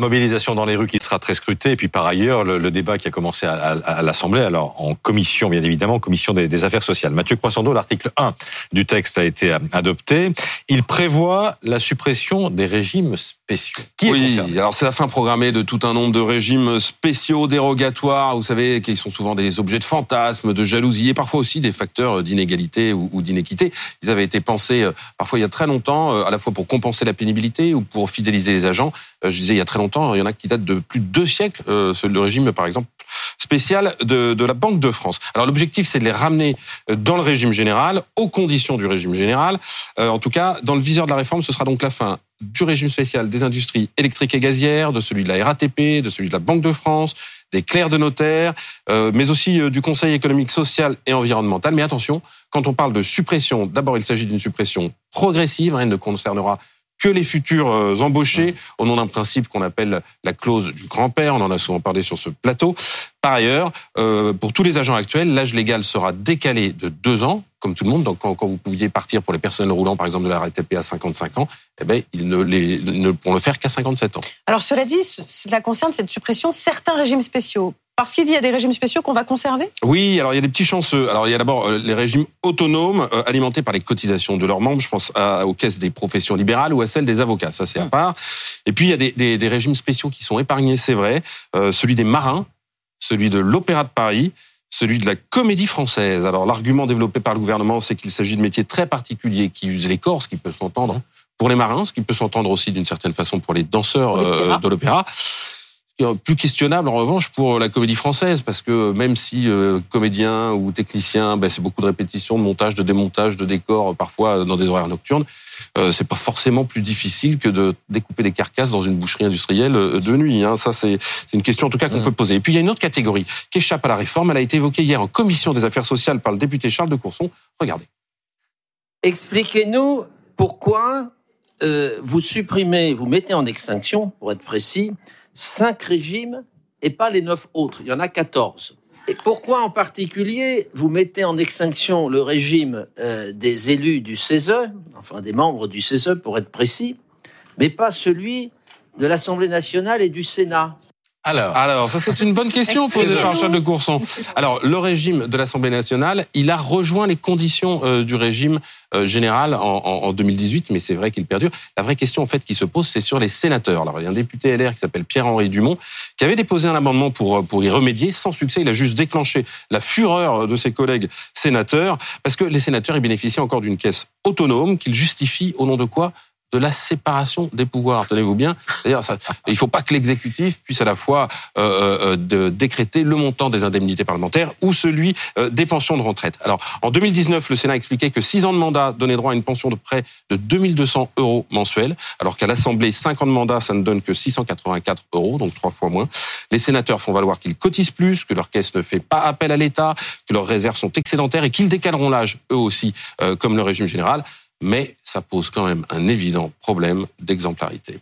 Mobilisation dans les rues qui sera très scrutée, et puis par ailleurs, le, débat qui a commencé à, l'Assemblée, alors en commission, bien évidemment, commission des, affaires sociales. Mathieu Croissando, l'article 1 du texte a été adopté. Il prévoit la suppression des régimes spéciaux. Qui oui, alors c'est la fin programmée de tout un nombre de régimes spéciaux, dérogatoires, vous savez, qui sont souvent des objets de fantasme, de jalousie, et parfois aussi des facteurs d'inégalité ou, d'inéquité. Ils avaient été pensés, euh, parfois il y a très longtemps, euh, à la fois pour compenser la pénibilité ou pour fidéliser les agents. Euh, je disais il y a très longtemps, il y en a qui datent de plus de deux siècles, euh, le régime par exemple spécial de, de la Banque de France. Alors l'objectif c'est de les ramener euh, dans le régime général, aux conditions du régime général. en tout cas, dans le viseur de la réforme, ce sera donc la fin du régime spécial des industries électriques et gazières, de celui de la RATP, de celui de la Banque de France, des clercs de notaire, mais aussi du Conseil économique, social et environnemental. Mais attention, quand on parle de suppression, d'abord il s'agit d'une suppression progressive, hein, elle ne concernera que les futurs euh, embauchés au nom d'un principe qu'on appelle la clause du grand-père. On en a souvent parlé sur ce plateau. Par ailleurs, euh, pour tous les agents actuels, l'âge légal sera décalé de deux ans, comme tout le monde. Donc, quand, vous pouviez partir pour les personnes roulant, par exemple, de la RATP à 55 ans, eh ben, ils ne, les, ne pourront le faire qu'à 57 ans. Alors, cela dit, cela concerne cette suppression certains régimes spéciaux. Parce qu'il y a des régimes spéciaux qu'on va conserver? Oui, alors il y a des petits chanceux. Alors il y a d'abord euh, les régimes autonomes euh, alimentés par les cotisations de leurs membres. Je pense aux caisses des professions libérales ou à celles des avocats. Ça c'est à part. Et puis il y a des, des, régimes spéciaux qui sont épargnés, c'est vrai. Euh, celui des marins, celui de l'Opéra de Paris, celui de la comédie française. Alors l'argument développé par le gouvernement, c'est qu'il s'agit de métiers très particuliers qui usent les corps, ce qui peut s'entendre pour les marins, ce qui peut s'entendre aussi d'une certaine façon pour les danseurs de l'opéra plus questionnable en revanche pour la comédie française parce que même si euh, comédien ou technicien, ben, c'est beaucoup de répétitions, de montage, de démontage, de décors, parfois dans des horaires nocturnes. Euh, c'est pas forcément plus difficile que de découper des carcasses dans une boucherie industrielle euh, de nuit. Hein. Ça, c'est une question en tout cas qu'on mmh. peut poser. Et puis il y a une autre catégorie qui échappe à la réforme. Elle a été évoquée hier en commission des affaires sociales par le député Charles de Courson. Regardez. Expliquez-nous pourquoi euh, vous supprimez, vous mettez en extinction, pour être précis, cinq régimes et pas les neuf autres. Il y en a 14. Et pourquoi en particulier vous mettez en extinction le régime euh, des élus du CESE, enfin des membres du CESE pour être précis, mais pas celui de l'Assemblée nationale et du Sénat? Alors, alors, ça c'est une bonne question posée par Charles de Courson. Alors, le régime de l'Assemblée nationale, il a rejoint les conditions euh, du régime euh, général en, en, 2018, mais c'est vrai qu'il perdure. La vraie question en fait qui se pose, c'est sur les sénateurs. Alors, il y a un député LR qui s'appelle Pierre-Henri Dumont qui avait déposé un amendement pour euh, pour y remédier, sans succès. Il a juste déclenché la fureur de ses collègues sénateurs parce que les sénateurs ils bénéficient encore d'une caisse autonome qu'ils justifient au nom de quoi? De la séparation des pouvoirs. Tenez-vous bien. Il ne faut pas que l'exécutif puisse à la fois euh, euh, de décréter le montant des indemnités parlementaires ou celui euh, des pensions de retraite. Alors, en 2019, le Sénat expliquait que 6 ans de mandat donnaient droit à une pension de près de 2200 euros mensuels, alors qu'à l'Assemblée, 5 ans de mandat, ça ne donne que 684 euros, donc trois fois moins. Les sénateurs font valoir qu'ils cotisent plus, que leur caisse ne fait pas appel à l'État, que leurs réserves sont excédentaires et qu'ils décaleront l'âge, eux aussi, comme le régime général mais ça pose quand même un évident problème d'exemplarité.